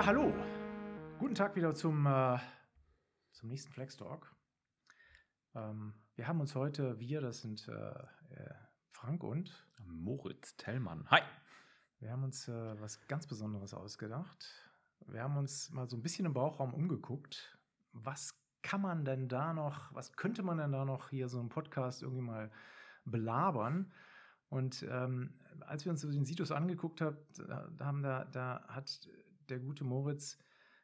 Ja, hallo. Guten Tag wieder zum, äh, zum nächsten Flex Talk. Ähm, wir haben uns heute, wir, das sind äh, äh, Frank und Moritz Tellmann. Hi. Wir haben uns äh, was ganz Besonderes ausgedacht. Wir haben uns mal so ein bisschen im Bauchraum umgeguckt. Was kann man denn da noch, was könnte man denn da noch hier so im Podcast irgendwie mal belabern? Und ähm, als wir uns so den Situs angeguckt haben, da, haben da, da hat der gute Moritz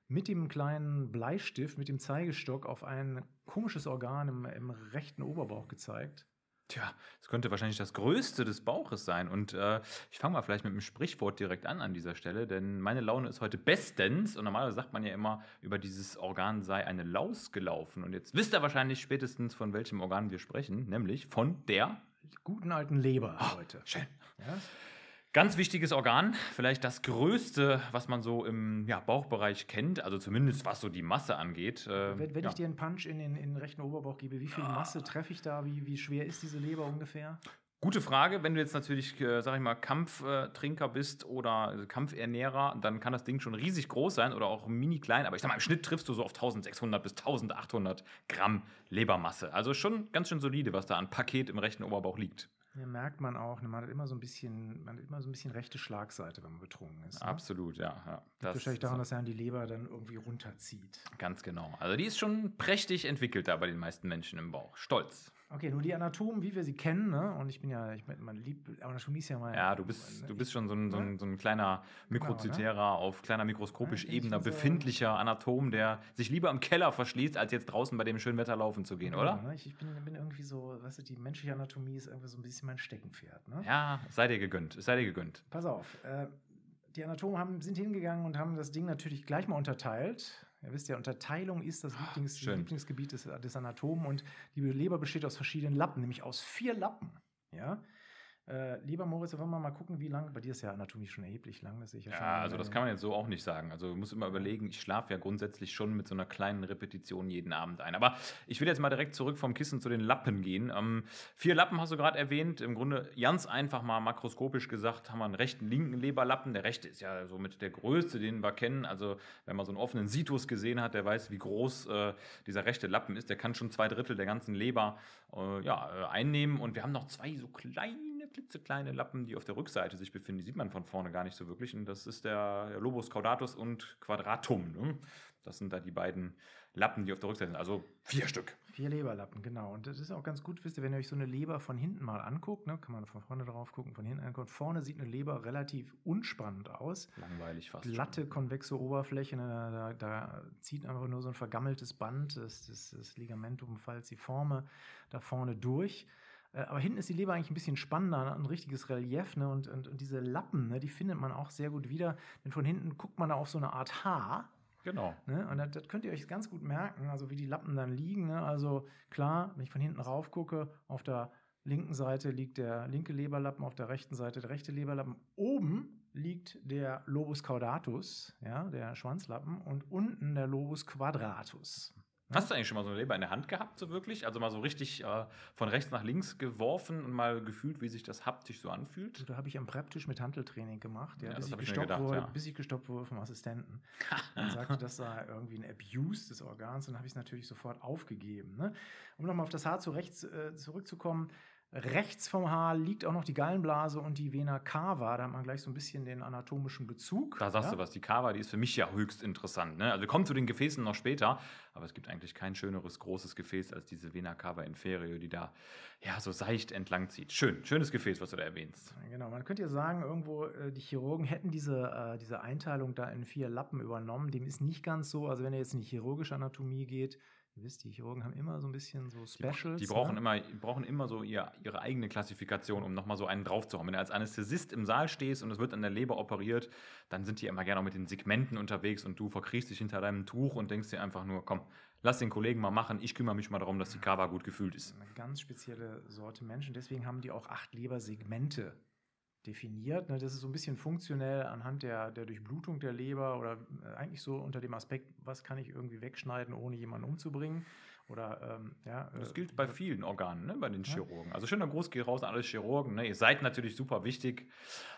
mit dem kleinen Bleistift, mit dem Zeigestock auf ein komisches Organ im, im rechten Oberbauch gezeigt. Tja, es könnte wahrscheinlich das Größte des Bauches sein. Und äh, ich fange mal vielleicht mit einem Sprichwort direkt an an dieser Stelle, denn meine Laune ist heute bestens. Und normalerweise sagt man ja immer, über dieses Organ sei eine Laus gelaufen. Und jetzt wisst ihr wahrscheinlich spätestens, von welchem Organ wir sprechen, nämlich von der guten alten Leber oh, heute. Schön. Ja? Ganz wichtiges Organ, vielleicht das größte, was man so im ja, Bauchbereich kennt, also zumindest was so die Masse angeht. Äh, wenn, wenn ja. ich dir einen Punch in den, in den rechten Oberbauch gebe, wie viel ja. Masse treffe ich da? Wie, wie schwer ist diese Leber ungefähr? Gute Frage. Wenn du jetzt natürlich, äh, sag ich mal, Kampftrinker bist oder Kampfernährer, dann kann das Ding schon riesig groß sein oder auch mini klein. Aber ich sag mal, im Schnitt triffst du so auf 1600 bis 1800 Gramm Lebermasse. Also schon ganz schön solide, was da an Paket im rechten Oberbauch liegt. Ja, merkt man auch, ne, man hat immer so ein bisschen, man hat immer so ein bisschen rechte Schlagseite, wenn man betrunken ist. Ne? Absolut, ja. ja. Das wahrscheinlich daran, dass er die Leber dann irgendwie runterzieht. Ganz genau. Also die ist schon prächtig entwickelt da bei den meisten Menschen im Bauch. Stolz. Okay, nur die Anatomen, wie wir sie kennen, ne? Und ich bin ja, ich meine, man liebt, Anatomie ist ja mal. Ja, du bist, mein, du bist schon so ein, so ein, ne? so ein kleiner mikrozytärer, genau, ne? auf kleiner mikroskopisch ja, ebener, befindlicher Anatom, der sich lieber im Keller verschließt, als jetzt draußen bei dem schönen Wetter laufen zu gehen, oder? Ne? Ich, ich bin, bin, irgendwie so, weißt du, die menschliche Anatomie ist irgendwie so ein bisschen mein Steckenpferd, ne? Ja, sei dir gegönnt, sei dir gegönnt. Pass auf, äh, die Anatomen haben, sind hingegangen und haben das Ding natürlich gleich mal unterteilt Ihr wisst ja, Unterteilung ist das Lieblings Lieblingsgebiet des, des Anatomen und die Leber besteht aus verschiedenen Lappen, nämlich aus vier Lappen. Ja? Äh, lieber Moritz, wollen wir mal gucken, wie lang, bei dir ist ja Anatomie schon erheblich lang, das sehe ich ja, ja schon. Ja, also das kann man jetzt so auch nicht sagen. Also ich muss immer überlegen, ich schlafe ja grundsätzlich schon mit so einer kleinen Repetition jeden Abend ein. Aber ich will jetzt mal direkt zurück vom Kissen zu den Lappen gehen. Ähm, vier Lappen hast du gerade erwähnt. Im Grunde ganz einfach mal makroskopisch gesagt, haben wir einen rechten, linken Leberlappen. Der rechte ist ja somit der größte, den wir kennen. Also wenn man so einen offenen Situs gesehen hat, der weiß, wie groß äh, dieser rechte Lappen ist. Der kann schon zwei Drittel der ganzen Leber äh, ja, äh, einnehmen. Und wir haben noch zwei so kleine klitzekleine Lappen, die auf der Rückseite sich befinden. Die sieht man von vorne gar nicht so wirklich. Und das ist der Lobus caudatus und quadratum. Ne? Das sind da die beiden Lappen, die auf der Rückseite sind. Also vier Stück. Vier Leberlappen, genau. Und das ist auch ganz gut, wisst ihr, wenn ihr euch so eine Leber von hinten mal anguckt, ne, kann man von vorne drauf gucken, von hinten angucken. Vorne sieht eine Leber relativ unspannend aus. Langweilig fast. Glatte, schon. konvexe Oberfläche, ne, da, da, zieht einfach nur so ein vergammeltes Band, das, das, das Ligamentum falciforme, da vorne durch. Äh, aber hinten ist die Leber eigentlich ein bisschen spannender, ein richtiges Relief. Ne? Und, und, und diese Lappen, ne, die findet man auch sehr gut wieder. Denn von hinten guckt man da auf so eine Art Haar. Genau. Ne? Und das, das, könnt ihr euch ganz gut merken, also wie die Lappen dann liegen. Ne? Also klar, wenn ich von hinten rauf gucke, auf der linken Seite liegt der linke Leberlappen, auf der rechten Seite der rechte Leberlappen. Oben liegt der Lobus caudatus, ja, der Schwanzlappen, und unten der Lobus quadratus. Hast du eigentlich schon mal so eine Leber in der Hand gehabt, so wirklich? Also mal so richtig äh, von rechts nach links geworfen und mal gefühlt, wie sich das haptisch so anfühlt? Da habe ich am Preptisch mit Handeltraining gemacht, ja, ja bis, ich gestoppt gedacht, wurde, ja. bis ich gestoppt wurde vom Assistenten. Dann sagte, das sei irgendwie ein Abuse des Organs und dann habe ich es natürlich sofort aufgegeben. Ne? Um nochmal auf das Haar zu rechts äh, zurückzukommen, Rechts vom Haar liegt auch noch die Gallenblase und die Vena cava. Da hat man gleich so ein bisschen den anatomischen Bezug. Da sagst ja? du was. Die Cava, die ist für mich ja höchst interessant. Ne? Also wir kommen zu den Gefäßen noch später, aber es gibt eigentlich kein schöneres großes Gefäß als diese Vena cava inferior, die da ja so seicht entlang zieht. Schön, schönes Gefäß, was du da erwähnst. Genau, man könnte ja sagen, irgendwo äh, die Chirurgen hätten diese, äh, diese Einteilung da in vier Lappen übernommen. Dem ist nicht ganz so. Also wenn er jetzt in die chirurgische Anatomie geht, Ihr wisst, die Chirurgen haben immer so ein bisschen so Specials. Die, die brauchen, ne? immer, brauchen immer so ihr, ihre eigene Klassifikation, um nochmal so einen drauf zu haben. Wenn du als Anästhesist im Saal stehst und es wird an der Leber operiert, dann sind die immer gerne auch mit den Segmenten unterwegs und du verkriechst dich hinter deinem Tuch und denkst dir einfach nur, komm, lass den Kollegen mal machen, ich kümmere mich mal darum, dass die Kava gut gefühlt ist. Eine ganz spezielle Sorte Menschen, deswegen haben die auch acht Lebersegmente definiert. Ne? Das ist so ein bisschen funktionell anhand der, der Durchblutung der Leber oder äh, eigentlich so unter dem Aspekt, was kann ich irgendwie wegschneiden, ohne jemanden umzubringen. Oder, ähm, ja, das gilt äh, bei vielen Organen, ne, bei den Chirurgen. Also schöner Gruß geht raus an alle Chirurgen. Ne? Ihr seid natürlich super wichtig,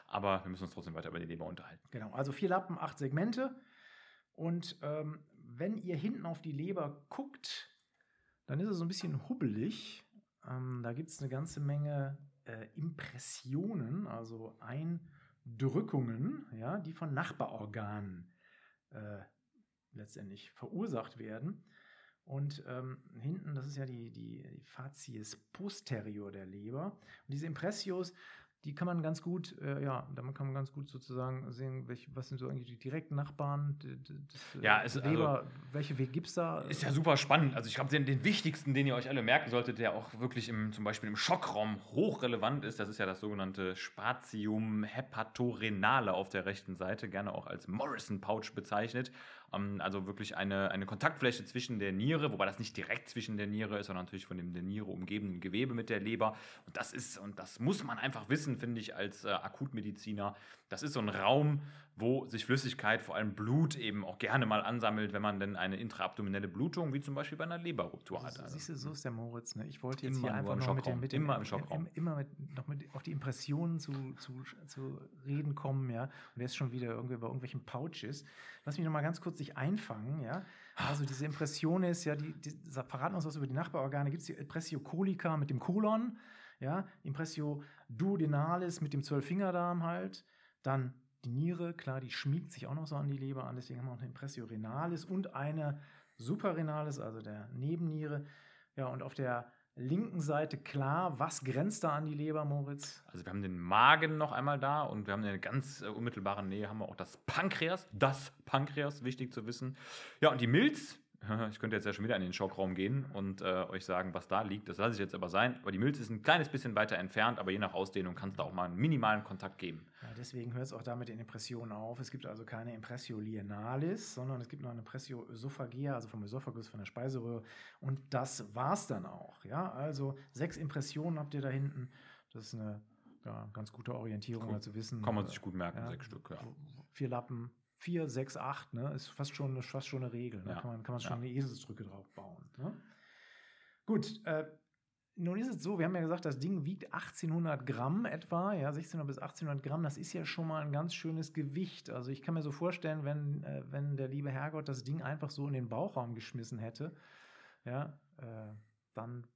aber wir müssen uns trotzdem weiter über die Leber unterhalten. Genau, also vier Lappen, acht Segmente. Und ähm, wenn ihr hinten auf die Leber guckt, dann ist es so ein bisschen hubbelig. Ähm, da gibt es eine ganze Menge äh, Impressionen, also Eindrückungen, ja, die von Nachbarorganen äh, letztendlich verursacht werden. Und ähm, hinten, das ist ja die, die, die posterior der Leber. Und diese Impressios, die kann man ganz gut, äh, ja, damit kann man ganz gut sozusagen sehen, welche, was sind so eigentlich die direkten Nachbarn, des, ja, es, Leber, also, welche Weg gibt es da? Ist ja super spannend. Also ich glaube, den, den, wichtigsten, den ihr euch alle merken solltet, der auch wirklich im, zum Beispiel im Schockraum hochrelevant ist, das ist ja das sogenannte Spatium hepatorenale auf der rechten Seite, gerne auch als Morrison-Pouch bezeichnet. Ähm, also wirklich eine, eine Kontaktfläche zwischen der Niere, wobei das nicht direkt zwischen der Niere ist, sondern natürlich von dem der Niere umgebenden Gewebe mit der Leber. Und das ist, und das muss man einfach wissen, finde ich, als äh, Akutmediziner. Das ist so ein Raum, wo sich Flüssigkeit, vor allem Blut, eben auch gerne mal ansammelt, wenn man denn eine intraabdominelle Blutung, wie zum Beispiel bei einer Leberruptur hat. Also, siehst du, so ist der Moritz. Ne? Ich wollte jetzt immer hier einfach noch mit dem, mit dem, immer im Schockraum. Immer mit, noch mit auf die Impressionen zu, zu, zu reden kommen, ja. Und der ist schon wieder irgendwie bei irgendwelchen Pouches. Lass mich noch mal ganz kurz dich einfangen, ja. Also diese Impression ist ja, die, die verraten uns was über die Nachbarorgane. Gibt es die Impressio colica mit dem Kolon, ja, Impressio duodenalis mit dem Zwölffingerdarm halt, dann die Niere, klar, die schmiegt sich auch noch so an die Leber an, deswegen haben wir auch eine Impressio renalis und eine Suprarenalis, also der Nebenniere. Ja, und auf der linken Seite klar, was grenzt da an die Leber, Moritz? Also wir haben den Magen noch einmal da und wir haben in der ganz äh, unmittelbaren Nähe haben wir auch das Pankreas, das Pankreas, wichtig zu wissen. Ja, und die Milz, Ich könnte jetzt ja schon wieder in den Schockraum gehen und äh, euch sagen, was da liegt. Das lasse ich jetzt aber sein. Aber die Milz ist ein kleines bisschen weiter entfernt, aber je nach Ausdehnung kann es da auch mal einen minimalen Kontakt geben. Ja, deswegen hört es auch damit in Impressionen auf. Es gibt also keine Impressio lienalis, sondern es gibt noch eine Impressio ösophagia, also vom Ösophagus, von der Speiseröhre. Und das war es dann auch. Ja, also sechs Impressionen habt ihr da hinten. Das ist eine ja, ganz gute Orientierung, cool. also wissen. Kann man sich gut merken, ja, sechs Stück. Ja. Vier Lappen, 4, 6, 8, ne? Ist fast schon, fast schon eine Regel. Ne? Ja. Kann man, kann man schon ja. eine Eselsdrücke drauf bauen. Ne? Gut, äh, nun ist es so, wir haben ja gesagt, das Ding wiegt 1800 Gramm etwa, ja, 1600 bis 1800 Gramm, das ist ja schon mal ein ganz schönes Gewicht. Also ich kann mir so vorstellen, wenn, äh, wenn der liebe Herrgott das Ding einfach so in den Bauchraum geschmissen hätte, ja, äh, dann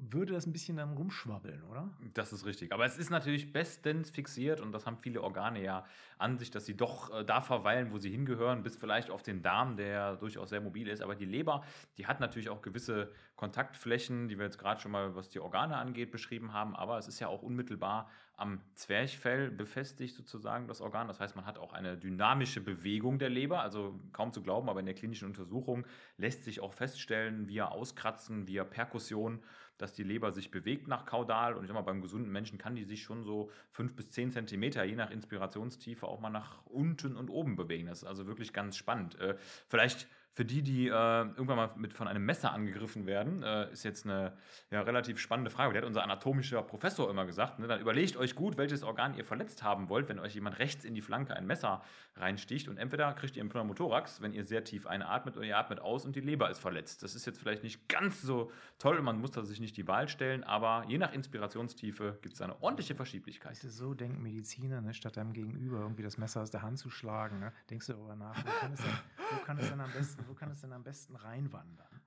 würde das ein bisschen dann rumschwabbeln, oder? Das ist richtig. Aber es ist natürlich bestens fixiert und das haben viele Organe ja an sich, dass sie doch äh, da verweilen, wo sie hingehören, bis vielleicht auf den Darm, der durchaus sehr mobil ist. Aber die Leber, die hat natürlich auch gewisse Kontaktflächen, die wir jetzt gerade schon mal, was die Organe angeht, beschrieben haben. Aber es ist ja auch unmittelbar am Zwerchfell befestigt sozusagen das Organ. Das heißt, man hat auch eine dynamische Bewegung der Leber, also kaum zu glauben, aber in der klinischen Untersuchung lässt sich auch feststellen, via Auskratzen, via Perkussion, dass die Leber sich bewegt nach Kaudal. Und ich sag mal, beim gesunden Menschen kann die sich schon so fünf bis zehn Zentimeter, je nach Inspirationstiefe, auch mal nach unten und oben bewegen. Das ist also wirklich ganz spannend. Äh, vielleicht für die, die äh, irgendwann mal mit von einem Messer angegriffen werden, äh, ist jetzt eine ja, relativ spannende Frage. Der hat unser anatomischer Professor immer gesagt. Ne? Dann überlegt euch gut, welches Organ ihr verletzt haben wollt, wenn euch jemand rechts in die Flanke ein Messer reinsticht. Und entweder kriegt ihr einen Pneumothorax, wenn ihr sehr tief einatmet, oder ihr atmet aus und die Leber ist verletzt. Das ist jetzt vielleicht nicht ganz so toll, man muss da sich nicht die Wahl stellen, aber je nach Inspirationstiefe gibt es eine ordentliche Verschieblichkeit. so denken Mediziner, ne? statt deinem Gegenüber irgendwie das Messer aus der Hand zu schlagen. Ne? Denkst du darüber nach, wo kann es denn, denn am besten wo kann es denn am besten reinwandern?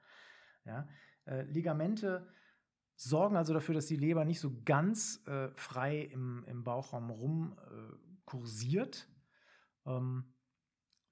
Ja? Äh, Ligamente sorgen also dafür, dass die Leber nicht so ganz äh, frei im, im Bauchraum rum äh, kursiert. Ähm,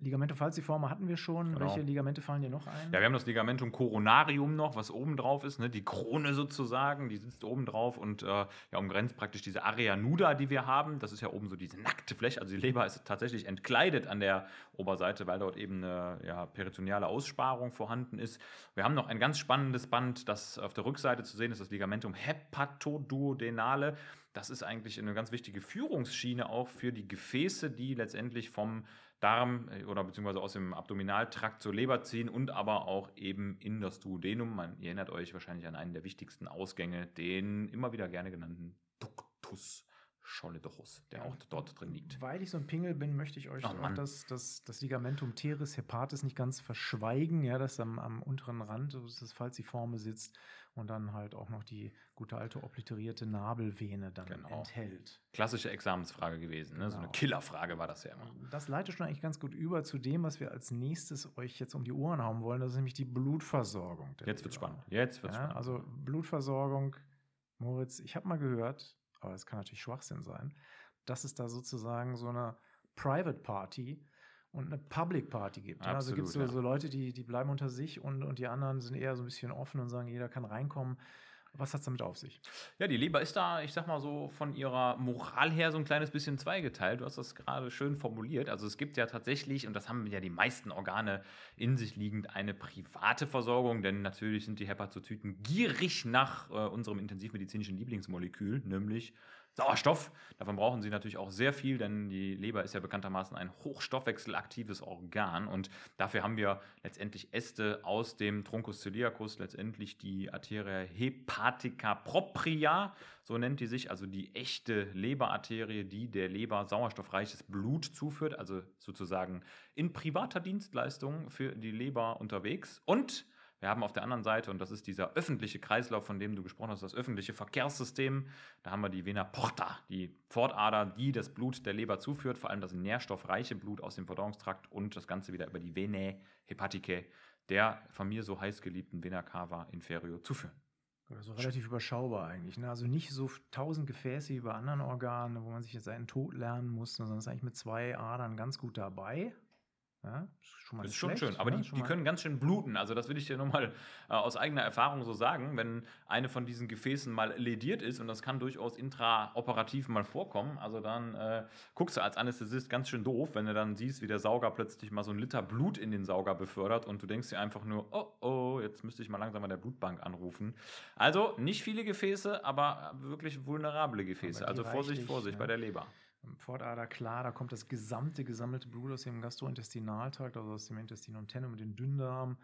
Ligamente falciforme hatten wir schon. Genau. Welche Ligamente fallen dir noch ein? Ja, wir haben das Ligamentum coronarium noch, was oben drauf ist, ne? die Krone sozusagen, die sitzt oben drauf und äh, ja, umgrenzt praktisch diese Area nuda, die wir haben. Das ist ja oben so diese nackte Fläche. Also die Leber ist tatsächlich entkleidet an der Oberseite, weil dort eben eine ja, peritoneale Aussparung vorhanden ist. Wir haben noch ein ganz spannendes Band, das auf der Rückseite zu sehen ist, das Ligamentum hepatoduodenale. Das ist eigentlich eine ganz wichtige Führungsschiene auch für die Gefäße, die letztendlich vom Darm äh, oder beziehungsweise aus dem Abdominaltrakt zur Leber ziehen und aber auch eben in das Duodenum. Man ihr erinnert euch wahrscheinlich an einen der wichtigsten Ausgänge, den immer wieder gerne genannten Ductus Scholledorus, der auch dort drin liegt. Weil ich so ein Pingel bin, möchte ich euch Oh auch das, das, das Ligamentum teres hepatis nicht ganz verschweigen, ja, das am, am unteren Rand des Falciforme sitzt und dann halt auch noch die gute alte obliterierte Nabelvene dann Genau. enthält. Klassische Examensfrage gewesen, ne? so eine Genau. Killerfrage war das ja immer. Das leitet schon eigentlich ganz gut über zu dem, was wir als nächstes euch jetzt um die Ohren hauen wollen. Das ist nämlich die Blutversorgung. Jetzt Leber. spannend. Jetzt wird's Ja, spannend. also Blutversorgung, Moritz, ich habe mal gehört, aber es kann natürlich Schwachsinn sein, dass es da sozusagen so eine Private Party und eine Public Party gibt. Also Absolut, gibt es so, ja. so Leute, die, die bleiben unter sich und, und die anderen sind eher so ein bisschen offen und sagen, jeder kann reinkommen. Was hat es damit auf sich? Ja, die Leber ist da, ich sag mal so, von ihrer Moral her so ein kleines bisschen zweigeteilt. Du hast das gerade schön formuliert. Also es gibt ja tatsächlich, und das haben ja die meisten Organe in sich liegend, eine private Versorgung, denn natürlich sind die Hepatozyten gierig nach äh, unserem intensivmedizinischen Lieblingsmolekül, nämlich Sauerstoff. Davon brauchen sie natürlich auch sehr viel, denn die Leber ist ja bekanntermaßen ein hochstoffwechselaktives Organ und dafür haben wir letztendlich Äste aus dem Truncus celiacus, letztendlich die Arteria hepatica propria, so nennt die sich, also die echte Leberarterie, die der Leber sauerstoffreiches Blut zuführt, also sozusagen in privater Dienstleistung für die Leber unterwegs und wir haben auf der anderen Seite, und das ist dieser öffentliche Kreislauf, von dem du gesprochen hast, das öffentliche Verkehrssystem. Da haben wir die Vena porta, die Pfortader, die das Blut der Leber zuführt, vor allem das nährstoffreiche Blut aus dem Verdauungstrakt und das Ganze wieder über die Venae hepaticae, der von mir so heiß geliebten Vena cava inferior zuführen. Also relativ überschaubar eigentlich. Ne? Also nicht so tausend Gefäße wie bei anderen Organen, wo man sich jetzt einen Tod lernen muss, sondern ist eigentlich mit zwei Adern ganz gut dabei. Ja, ist schon mal ist schon schlecht, schön, aber ne? die, Schon die können ganz schön bluten. Also das will ich dir nur mal äh, aus eigener Erfahrung so sagen. Wenn eine von diesen Gefäßen mal lediert ist, und das kann durchaus intraoperativ mal vorkommen, also dann äh, guckst du als Anästhesist ganz schön doof, wenn du dann siehst, wie der Sauger plötzlich mal so ein Liter Blut in den Sauger befördert und du denkst dir einfach nur, oh oh, jetzt müsste ich mal langsam bei der Blutbank anrufen. Also nicht viele Gefäße, aber wirklich vulnerable Gefäße. Aber Also Vorsicht, Vorsicht ne? bei der Leber. Pfortader, klar, da kommt das gesamte gesammelte Blut aus dem Gastrointestinaltrakt, also aus dem Intestin und Tennum und den Dünndarm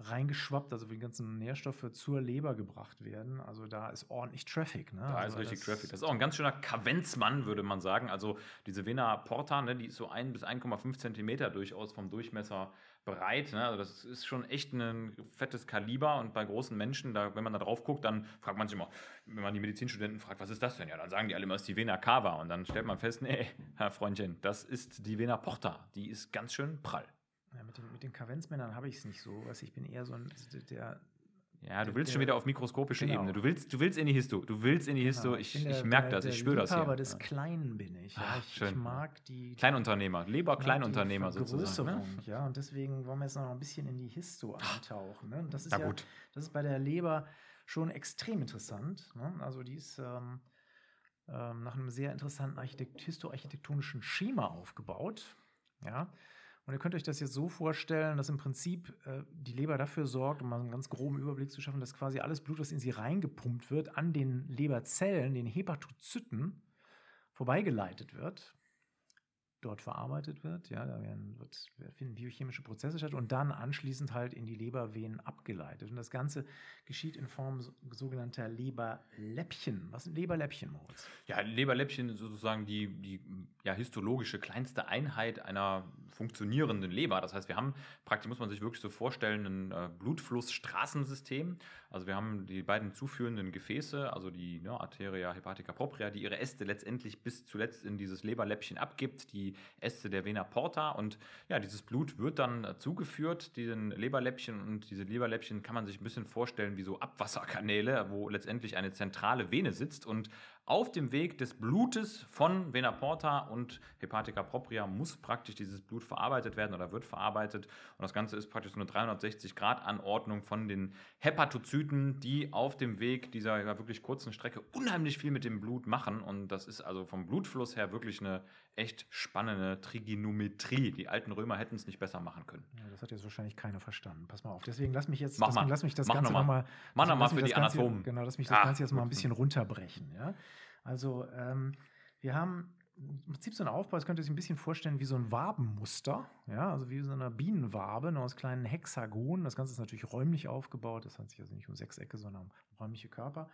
reingeschwappt, also wie die ganzen Nährstoffe zur Leber gebracht werden. Also da ist ordentlich Traffic. Ne? Da also ist richtig Traffic. Das ist auch ein ganz schöner Kavenzmann, würde man sagen. Also diese Vena porta, ne, die ist so 1 bis 1,5 Zentimeter durchaus vom Durchmesser breit. Ne? Also das ist schon echt ein fettes Kaliber. Und bei großen Menschen, da, wenn man da drauf guckt, dann fragt man sich immer, wenn man die Medizinstudenten fragt, was ist das denn? Ja, dann sagen die alle immer, es ist die Vena cava. Und dann stellt man fest, nee, Herr Freundchen, das ist die Vena porta. Die ist ganz schön prall. Ja, mit, den, mit den Kavenzmännern habe ich es nicht so. Ich bin eher so ein, der, Ja, du Der- willst schon der- wieder auf mikroskopische genau. Ebene. Du willst, du willst in die Histo. Du willst in die Histo. Genau, ich bin ich der- merke das, ich spüre das hier. Liebhaber des Ja. Kleinen bin ich. Ja. Ah, ich, ich schön. mag die Kleinunternehmer, Leber mag die Kleinunternehmer sozusagen. Ne? Ja, und deswegen wollen wir jetzt noch ein bisschen in die Histo eintauchen. Ne? Das ist Na ja, gut. das ist bei der Leber schon extrem interessant. Ne? Also die ist ähm, ähm, nach einem sehr interessanten Architekt histoarchitektonischen Schema aufgebaut. Ja. Und ihr könnt euch das jetzt so vorstellen, dass im Prinzip äh, die Leber dafür sorgt, um mal einen ganz groben Überblick zu schaffen, dass quasi alles Blut, was in sie reingepumpt wird, an den Leberzellen, den Hepatozyten, vorbeigeleitet wird, dort verarbeitet wird. Ja, da werden, wird, finden biochemische Prozesse statt und dann anschließend halt in die Lebervenen abgeleitet. Und das Ganze geschieht in Form so- sogenannter Leberläppchen. Was sind Leberläppchen, Moritz? Ja, Leberläppchen ist sozusagen die, die ja, histologische kleinste Einheit einer funktionierenden Leber. Das heißt, wir haben praktisch, muss man sich wirklich so vorstellen, ein äh, Blutflussstraßensystem. Also wir haben die beiden zuführenden Gefäße, also die ne, Arteria hepatica propria, die ihre Äste letztendlich bis zuletzt in dieses Leberläppchen abgibt, die Äste der Vena porta. Und ja, dieses Blut wird dann zugeführt, diesen Leberläppchen. Und diese Leberläppchen kann man sich ein bisschen vorstellen wie so Abwasserkanäle, wo letztendlich eine zentrale Vene sitzt. Und auf dem Weg des Blutes von Vena porta und Hepatica propria muss praktisch dieses Blut verarbeitet werden oder wird verarbeitet. Und das Ganze ist praktisch so eine 360-Grad-Anordnung von den Hepatozyten, die auf dem Weg dieser wirklich kurzen Strecke unheimlich viel mit dem Blut machen. Und das ist also vom Blutfluss her wirklich eine echt spannende Trigonometrie. Die alten Römer hätten es nicht besser machen können. Ja, das hat jetzt wahrscheinlich keiner verstanden. Pass mal auf. Deswegen lass mich jetzt Mach lass, mal. lass mich das Mach Ganze noch mal. nochmal. Mach noch mal lass mich für das die Ganze- Anatomen. Genau, lass mich das Ah, Ganze jetzt mal ein bisschen runterbrechen. Ja? Also, ähm, wir haben im Prinzip so einen Aufbau, das könnt ihr euch ein bisschen vorstellen wie so ein Wabenmuster. Ja, also wie so eine Bienenwabe, nur aus kleinen Hexagonen. Das Ganze ist natürlich räumlich aufgebaut. Das handelt sich also nicht um Sechsecke, sondern um räumliche Körper.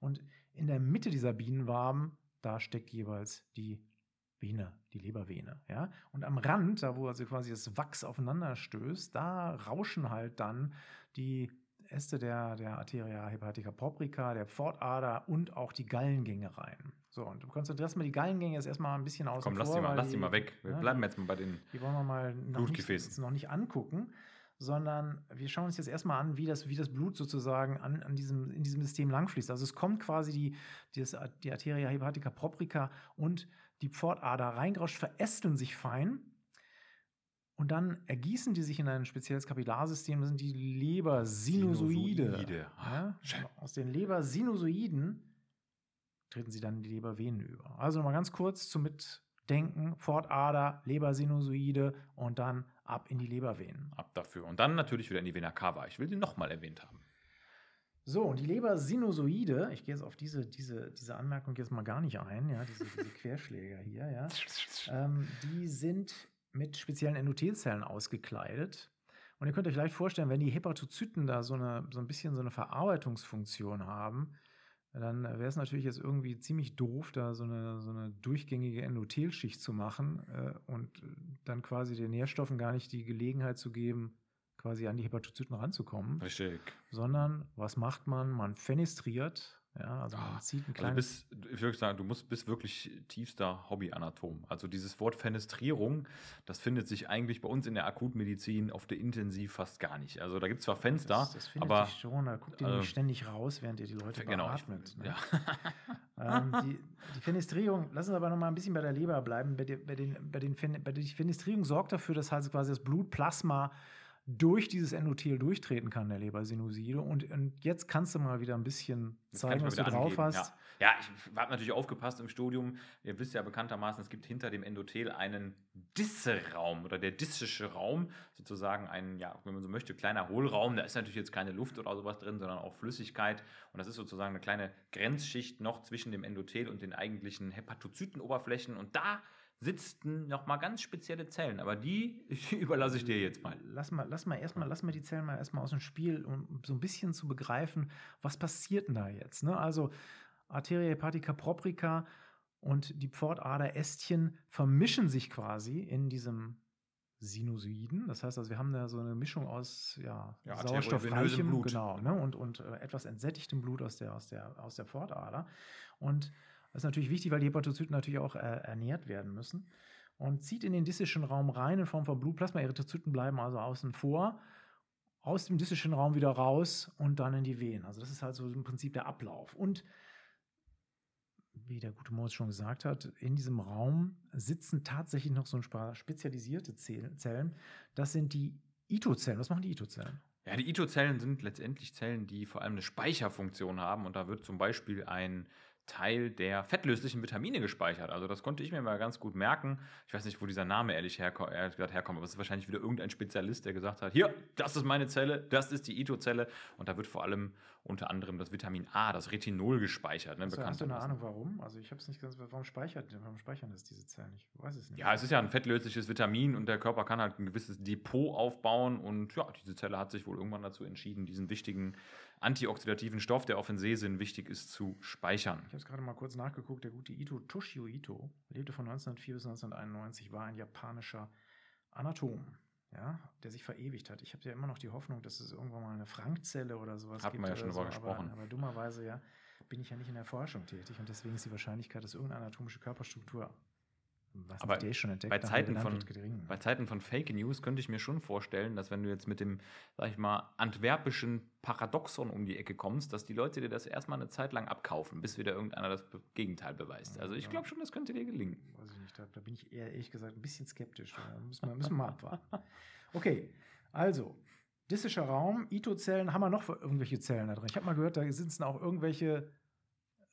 Und in der Mitte dieser Bienenwaben, da steckt jeweils die Vene, die Lebervene. Ja? Und am Rand, da wo also quasi das Wachs aufeinander stößt, da rauschen halt dann die Äste der, der Arteria hepatica poprica, der Pfortader und auch die Gallengänge rein. So, und du konzentrierst mal die Gallengänge jetzt erstmal ein bisschen aus. Komm, lass vor, die mal, lass die mal weg. Wir ja, bleiben jetzt mal bei den Die wollen wir mal noch nicht, noch nicht angucken, sondern wir schauen uns jetzt erstmal an, wie das, wie das Blut sozusagen an, an diesem, in diesem System langfließt. Also es kommt quasi die, die, die Arteria hepatica poprica und die Pfortader reingerauscht, verästeln sich fein und dann ergießen die sich in ein spezielles Kapillarsystem, das sind die Lebersinusoide. Sinusoide. Ja? schön. Aus den Lebersinusoiden treten sie dann in die Lebervenen über. Also nochmal ganz kurz zum Mitdenken: Pfortader, Lebersinusoide und dann ab in die Lebervenen. Ab dafür. Und dann natürlich wieder in die Vena cava. Ich will sie nochmal erwähnt haben. So, und die Lebersinusoide, ich gehe jetzt auf diese, diese, diese Anmerkung jetzt mal gar nicht ein, ja, diese, diese Querschläger hier, ja, ähm, die sind mit speziellen Endothelzellen ausgekleidet. Und ihr könnt euch leicht vorstellen, wenn die Hepatozyten da so, eine, so ein bisschen so eine Verarbeitungsfunktion haben, dann wäre es natürlich jetzt irgendwie ziemlich doof, da so eine, so eine durchgängige Endothelschicht zu machen äh, und dann quasi den Nährstoffen gar nicht die Gelegenheit zu geben, quasi an die Hepatozyten ranzukommen Richtig. sondern was macht man? Man fenestriert, ja, also man Ah, zieht ein Also kleines. bist, ich würde sagen, du musst, bist wirklich tiefster Hobbyanatom. Also dieses Wort Fenestrierung, das findet sich eigentlich bei uns in der Akutmedizin auf der Intensiv fast gar nicht. Also da gibt es zwar Fenster, das, das findet aber sich schon, da guckt ihr äh, nämlich ständig raus, während ihr die Leute genau, ich, beatmet. ne? ja. ähm, die, die Fenestrierung, lass uns aber noch mal ein bisschen bei der Leber bleiben. Bei, der, bei, den, bei, den bei der Fenestrierung sorgt dafür, dass halt quasi das Blutplasma durch dieses Endothel durchtreten kann, der Lebersinusoide. Und, und jetzt kannst du mal wieder ein bisschen zeigen, was du drauf angeben, hast. Ja, ja ich habe natürlich aufgepasst im Studium. Ihr wisst ja bekanntermaßen, es gibt hinter dem Endothel einen Disseraum oder der dissische Raum, sozusagen ein, ja, wenn man so möchte, kleiner Hohlraum. Da ist natürlich jetzt keine Luft oder sowas drin, sondern auch Flüssigkeit. Und das ist sozusagen eine kleine Grenzschicht noch zwischen dem Endothel und den eigentlichen Hepatozytenoberflächen. Und da sitzen nochmal ganz spezielle Zellen, aber die überlasse ich dir jetzt mal. Lass mal, lass mal erstmal, lass mal die Zellen mal erstmal aus dem Spiel, um so ein bisschen zu begreifen, was passiert denn da jetzt. Ne? Also Arteria hepatica proprica und die Pfortaderästchen vermischen sich quasi in diesem Sinusoiden. Das heißt also, wir haben da so eine Mischung aus ja, Ja, sauerstoffreichem Blut. genau, ne? und, und äh, etwas entsättigtem Blut aus der, aus der, aus der Pfortader. Und das ist natürlich wichtig, weil die Hepatozyten natürlich auch äh, ernährt werden müssen. Und zieht in den dissischen Raum rein in Form von Blutplasma. Erythrozyten bleiben also außen vor, aus dem dissischen Raum wieder raus und dann in die Venen. Also das ist halt so im Prinzip der Ablauf. Und wie der gute Moritz schon gesagt hat, in diesem Raum sitzen tatsächlich noch so ein paar spezialisierte Zell- Zellen. Das sind die Ito-Zellen. Was machen die Ito-Zellen? Ja, die Ito-Zellen sind letztendlich Zellen, die vor allem eine Speicherfunktion haben und da wird zum Beispiel ein Teil der fettlöslichen Vitamine gespeichert. Also das konnte ich mir mal ganz gut merken. Ich weiß nicht, wo dieser Name ehrlich, herko gesagt herkommt, aber es ist wahrscheinlich wieder irgendein Spezialist, der gesagt hat, hier, das ist meine Zelle, das ist die Ito-Zelle und da wird vor allem unter anderem das Vitamin A, das Retinol gespeichert. Ne, du, hast du eine. Ahnung, warum? Also ich habe es nicht ganz, warum speichert, warum speichern das diese Zellen? Ich weiß es nicht. Ja, es ist ja ein fettlösliches Vitamin und der Körper kann halt ein gewisses Depot aufbauen und ja, diese Zelle hat sich wohl irgendwann dazu entschieden, diesen wichtigen antioxidativen Stoff, der auch in Sehsinn wichtig ist, zu speichern. Ich habe es gerade mal kurz nachgeguckt. Der gute Ito Toshio Ito lebte von 1904 bis 1991, war ein japanischer Anatom, ja, der sich verewigt hat. Ich habe ja immer noch die Hoffnung, dass es irgendwann mal eine Frankzelle oder sowas Hatten gibt. wir ja oder schon so, gesprochen. Aber, aber dummerweise ja bin ich ja nicht in der Forschung tätig und deswegen ist die Wahrscheinlichkeit, dass irgendeine anatomische Körperstruktur, was Aber der schon entdeckt bei hat, Zeiten von-. Bei Zeiten von Fake News könnte ich mir schon vorstellen, dass wenn du jetzt mit dem, sag ich mal, antwerpischen Paradoxon um die Ecke kommst, dass die Leute dir das erstmal eine Zeit lang abkaufen, bis wieder irgendeiner das Gegenteil beweist. Also ich Ja. glaube schon, das könnte dir gelingen. Ich nicht, da, bin ich eher, ehrlich gesagt, ein bisschen skeptisch. Da müssen wir, müssen wir mal abwarten. Okay, also, dissischer Raum, Ito-Zellen, haben wir noch irgendwelche Zellen da drin? Ich habe mal gehört, da sitzen auch irgendwelche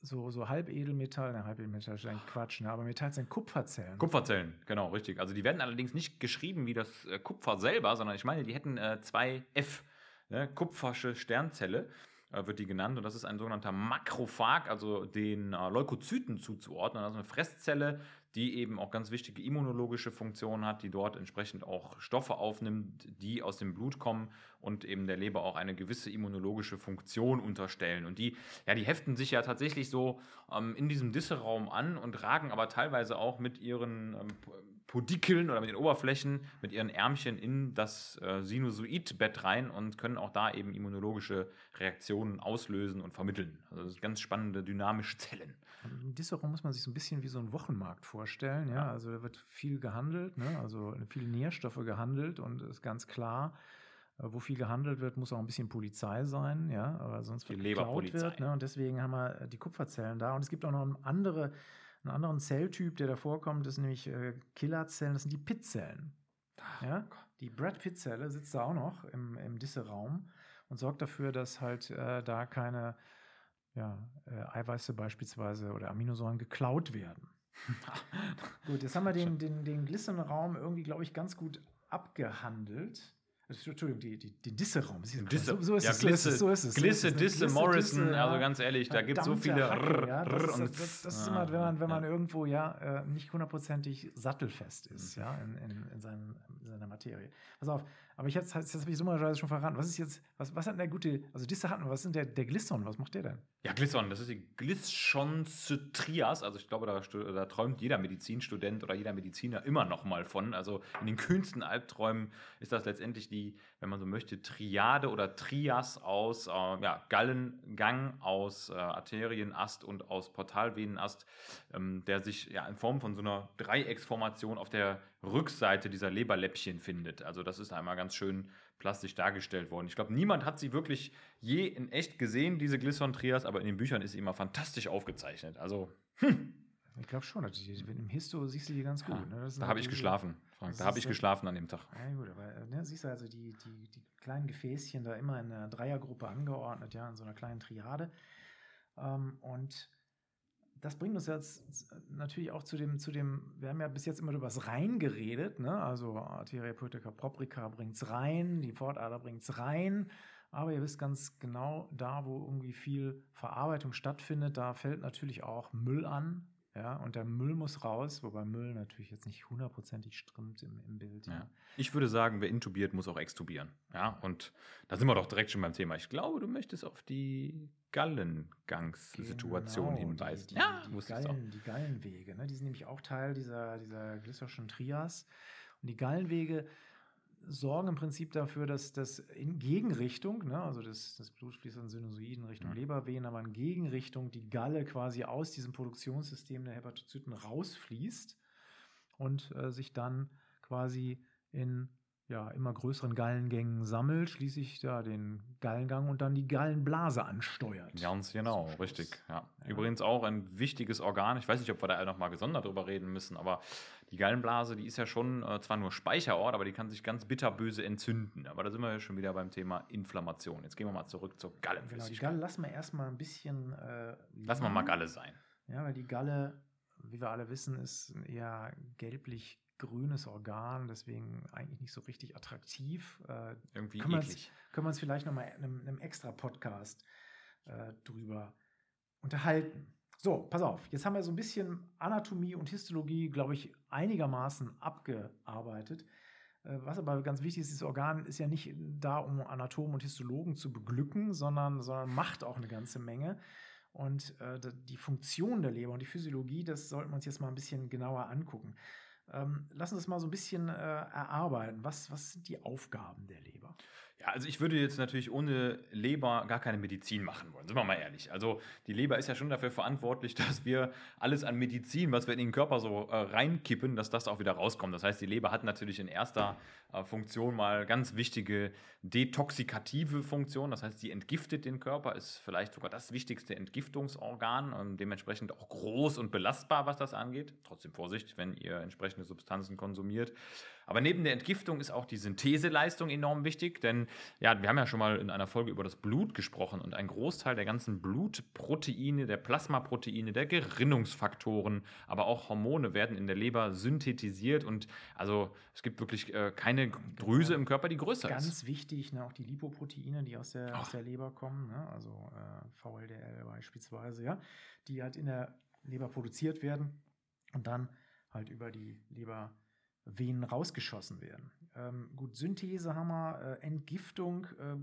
so, so Halbedelmetall, ne, Halbedelmetall ist eigentlich Quatsch, ne, aber Metall sind Kupferzellen. Kupferzellen, genau, richtig. Also die werden allerdings nicht geschrieben wie das äh, Kupfer selber, sondern ich meine, die hätten äh, zwei F, ne? Kupfersche Sternzelle äh, wird die genannt und das ist ein sogenannter Makrophag, also den äh, Leukozyten zuzuordnen, also eine Fresszelle, die eben auch ganz wichtige immunologische Funktionen hat, die dort entsprechend auch Stoffe aufnimmt, die aus dem Blut kommen und eben der Leber auch eine gewisse immunologische Funktion unterstellen. Und die, ja, die heften sich ja tatsächlich so ähm, in diesem Disseraum an und ragen aber teilweise auch mit ihren ähm, Podikeln oder mit den Oberflächen, mit ihren Ärmchen in das äh, Sinusoidbett rein und können auch da eben immunologische Reaktionen auslösen und vermitteln. Also das sind ganz spannende dynamische Zellen. Im Disseraum muss man sich so ein bisschen wie so ein Wochenmarkt vorstellen. Ja, also da wird viel gehandelt, ne? also viele Nährstoffe gehandelt und ist ganz klar, äh, wo viel gehandelt wird, muss auch ein bisschen Polizei sein, ja, aber sonst die Leberpolizei. wird. Ne? Und deswegen haben wir die Kupferzellen da. Und es gibt auch noch andere einen anderen Zelltyp, der da vorkommt, ist nämlich äh, Killerzellen, das sind die Pitt-Zellen. Ja? Die Brad Pitt-Zelle sitzt da auch noch im, im Disse-Raum und sorgt dafür, dass halt äh, da keine ja, äh, Eiweiße beispielsweise oder Aminosäuren geklaut werden. gut, jetzt haben wir den, den, den Glycerin-Raum irgendwie, glaube ich, ganz gut abgehandelt. Entschuldigung, die, die, den Disse-Raum. Disse. So, so, ist ja, es, Glisse, so ist es. Glisse, so Disse, Glisse, Morrison, Disse, also ganz ehrlich, da gibt es so viele Hacke, ja, das, ist, das, das ist immer, wenn man, wenn man irgendwo ja äh, nicht hundertprozentig sattelfest ist, mhm. ja, in, in, in, seinem, in seiner Materie. Pass auf, aber ich jetzt, jetzt habe ich dummerweise schon verraten. Was ist jetzt, was, was hat denn der gute, also Disse hatten was ist denn der, der Glisson, was macht der denn? Ja, Glisson, das ist die Glisschonzytrias, also ich glaube, da, da träumt jeder Medizinstudent oder jeder Mediziner immer noch mal von. Also in den kühnsten Albträumen ist das letztendlich die, wenn man so möchte, Triade oder Trias aus äh, ja, Gallengang, aus äh, Arterienast und aus Portalvenenast, ähm, der sich ja in Form von so einer Dreiecksformation auf der Rückseite dieser Leberläppchen findet. Also das ist einmal ganz schön plastisch dargestellt worden. Ich glaube, niemand hat sie wirklich je in echt gesehen, diese Glisson-Trias, aber in den Büchern ist sie immer fantastisch aufgezeichnet. Also, hm. Ich glaube schon, im Histo siehst du die ganz gut. Ja, ne? Da habe ich geschlafen, Frank. Da habe ich geschlafen an dem Tag. Ja, gut, aber ne, siehst du also die, die, die kleinen Gefäßchen da immer in einer Dreiergruppe angeordnet, ja, in so einer kleinen Triade. Ähm, und das bringt uns jetzt natürlich auch zu dem, zu dem, wir haben ja bis jetzt immer über das Rein geredet, ne? also Arteria poetica proprica es rein, die Pfortader bringt es rein, aber ihr wisst ganz genau, da wo irgendwie viel Verarbeitung stattfindet, da fällt natürlich auch Müll an, ja, und der Müll muss raus, wobei Müll natürlich jetzt nicht hundertprozentig stimmt im, im Bild. Ja. Ja. Ich würde sagen, wer intubiert, muss auch extubieren. Ja, und da sind wir doch direkt schon beim Thema. Ich glaube, du möchtest auf die Gallengangssituation genau, hinweisen. Die, die, ja, die, Gallen, die Gallenwege, ne? die sind nämlich auch Teil dieser, dieser glycerischen Trias. Und die Gallenwege sorgen im Prinzip dafür, dass das in Gegenrichtung, ne, also das, das Blut fließt an Sinusoiden Richtung mhm. Lebervenen, aber in Gegenrichtung die Galle quasi aus diesem Produktionssystem der Hepatozyten rausfließt und äh, sich dann quasi in ja, immer größeren Gallengängen sammelt, schließlich da den Gallengang und dann die Gallenblase ansteuert. Ganz genau, richtig. Ja. ja. Übrigens auch ein wichtiges Organ. Ich weiß nicht, ob wir da nochmal gesondert drüber reden müssen, aber die Gallenblase, die ist ja schon äh, zwar nur Speicherort, aber die kann sich ganz bitterböse entzünden. Aber da sind wir ja schon wieder beim Thema Inflammation. Jetzt gehen wir mal zurück zur Gallenflüssigkeit. Genau, die Galle lassen wir erstmal ein bisschen. Äh, lassen wir mal Galle sein. Ja, weil die Galle, wie wir alle wissen, ist eher gelblich grünes Organ, deswegen eigentlich nicht so richtig attraktiv. Äh, Irgendwie können eklig. Können wir uns vielleicht nochmal in einem, einem extra Podcast äh, drüber unterhalten. So, pass auf, jetzt haben wir so ein bisschen Anatomie und Histologie, glaube ich, einigermaßen abgearbeitet. Äh, was aber ganz wichtig ist, dieses Organ ist ja nicht da, um Anatomen und Histologen zu beglücken, sondern, sondern macht auch eine ganze Menge. Und äh, die Funktion der Leber und die Physiologie, das sollten wir uns jetzt mal ein bisschen genauer angucken. Ähm, lass uns das mal so ein bisschen äh, erarbeiten. Was, was sind die Aufgaben der Leber? Ja, also ich würde jetzt natürlich ohne Leber gar keine Medizin machen wollen, sind wir mal ehrlich. Also die Leber ist ja schon dafür verantwortlich, dass wir alles an Medizin, was wir in den Körper so äh, reinkippen, dass das auch wieder rauskommt. Das heißt, die Leber hat natürlich in erster äh, Funktion mal ganz wichtige detoxikative Funktion. Das heißt, sie entgiftet den Körper, ist vielleicht sogar das wichtigste Entgiftungsorgan und dementsprechend auch groß und belastbar, was das angeht. Trotzdem Vorsicht, wenn ihr entsprechende Substanzen konsumiert. Aber neben der Entgiftung ist auch die Syntheseleistung enorm wichtig, denn ja, wir haben ja schon mal in einer Folge über das Blut gesprochen und ein Großteil der ganzen Blutproteine, der Plasmaproteine, der Gerinnungsfaktoren, aber auch Hormone werden in der Leber synthetisiert und also es gibt wirklich äh, keine Drüse im Körper, die größer Ganz ist. Ganz wichtig, ne, auch die Lipoproteine, die aus der, aus der Leber kommen, ne, also äh, VLDL beispielsweise, ja, die halt in der Leber produziert werden und dann halt über die Lebervenen rausgeschossen werden. Ähm, gut, Synthese haben wir, äh, Entgiftung, äh,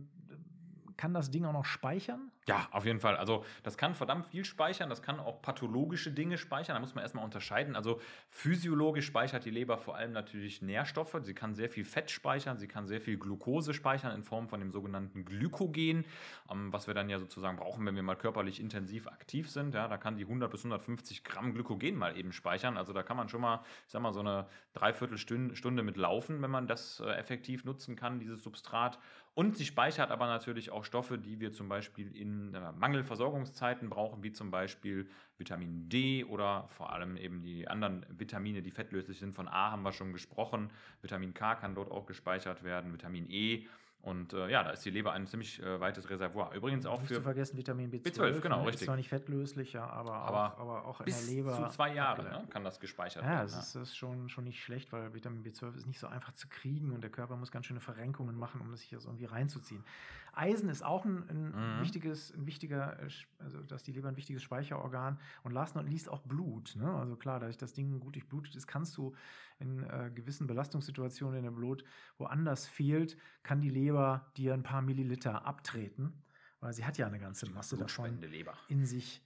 kann das Ding auch noch speichern? Ja, auf jeden Fall. Also das kann verdammt viel speichern, das kann auch pathologische Dinge speichern. Da muss man erstmal unterscheiden. Also physiologisch speichert die Leber vor allem natürlich Nährstoffe. Sie kann sehr viel Fett speichern, sie kann sehr viel Glucose speichern in Form von dem sogenannten Glykogen, ähm, was wir dann ja sozusagen brauchen, wenn wir mal körperlich intensiv aktiv sind. Ja, da kann die 100 bis 150 Gramm Glykogen mal eben speichern. Also da kann man schon mal, ich sag mal, so eine Dreiviertelstunde mit laufen, wenn man das äh, effektiv nutzen kann, dieses Substrat. Und sie speichert aber natürlich auch Stoffe, die wir zum Beispiel in äh, Mangelversorgungszeiten brauchen, wie zum Beispiel Vitamin D oder vor allem eben die anderen Vitamine, die fettlöslich sind. Von A haben wir schon gesprochen. Vitamin K kann dort auch gespeichert werden, Vitamin E. Und äh, ja, da ist die Leber ein ziemlich äh, weites Reservoir. Übrigens auch Nicht für. zu vergessen Vitamin B12. B12, genau, ne? richtig. Ist zwar nicht fettlöslich, ja, aber, Aber auch, aber auch in der Leber. zu zwei Jahre ne, kann das gespeichert Ja, werden. das ist, das ist schon, schon nicht schlecht, weil Vitamin B12 ist nicht so einfach zu kriegen und der Körper muss ganz schöne Verrenkungen machen, um das hier so irgendwie reinzuziehen. Eisen ist auch ein, ein Mhm. wichtiges, ein wichtiger, äh, also dass die Leber ein wichtiges Speicherorgan und last not least auch Blut. Ne? Also klar, dadurch das Ding gut durchblutet ist, kannst du in äh, gewissen Belastungssituationen in dem Blut woanders fehlt, kann die Leber dir ein paar Milliliter abtreten, weil sie hat ja eine ganze Masse davon Leber. in sich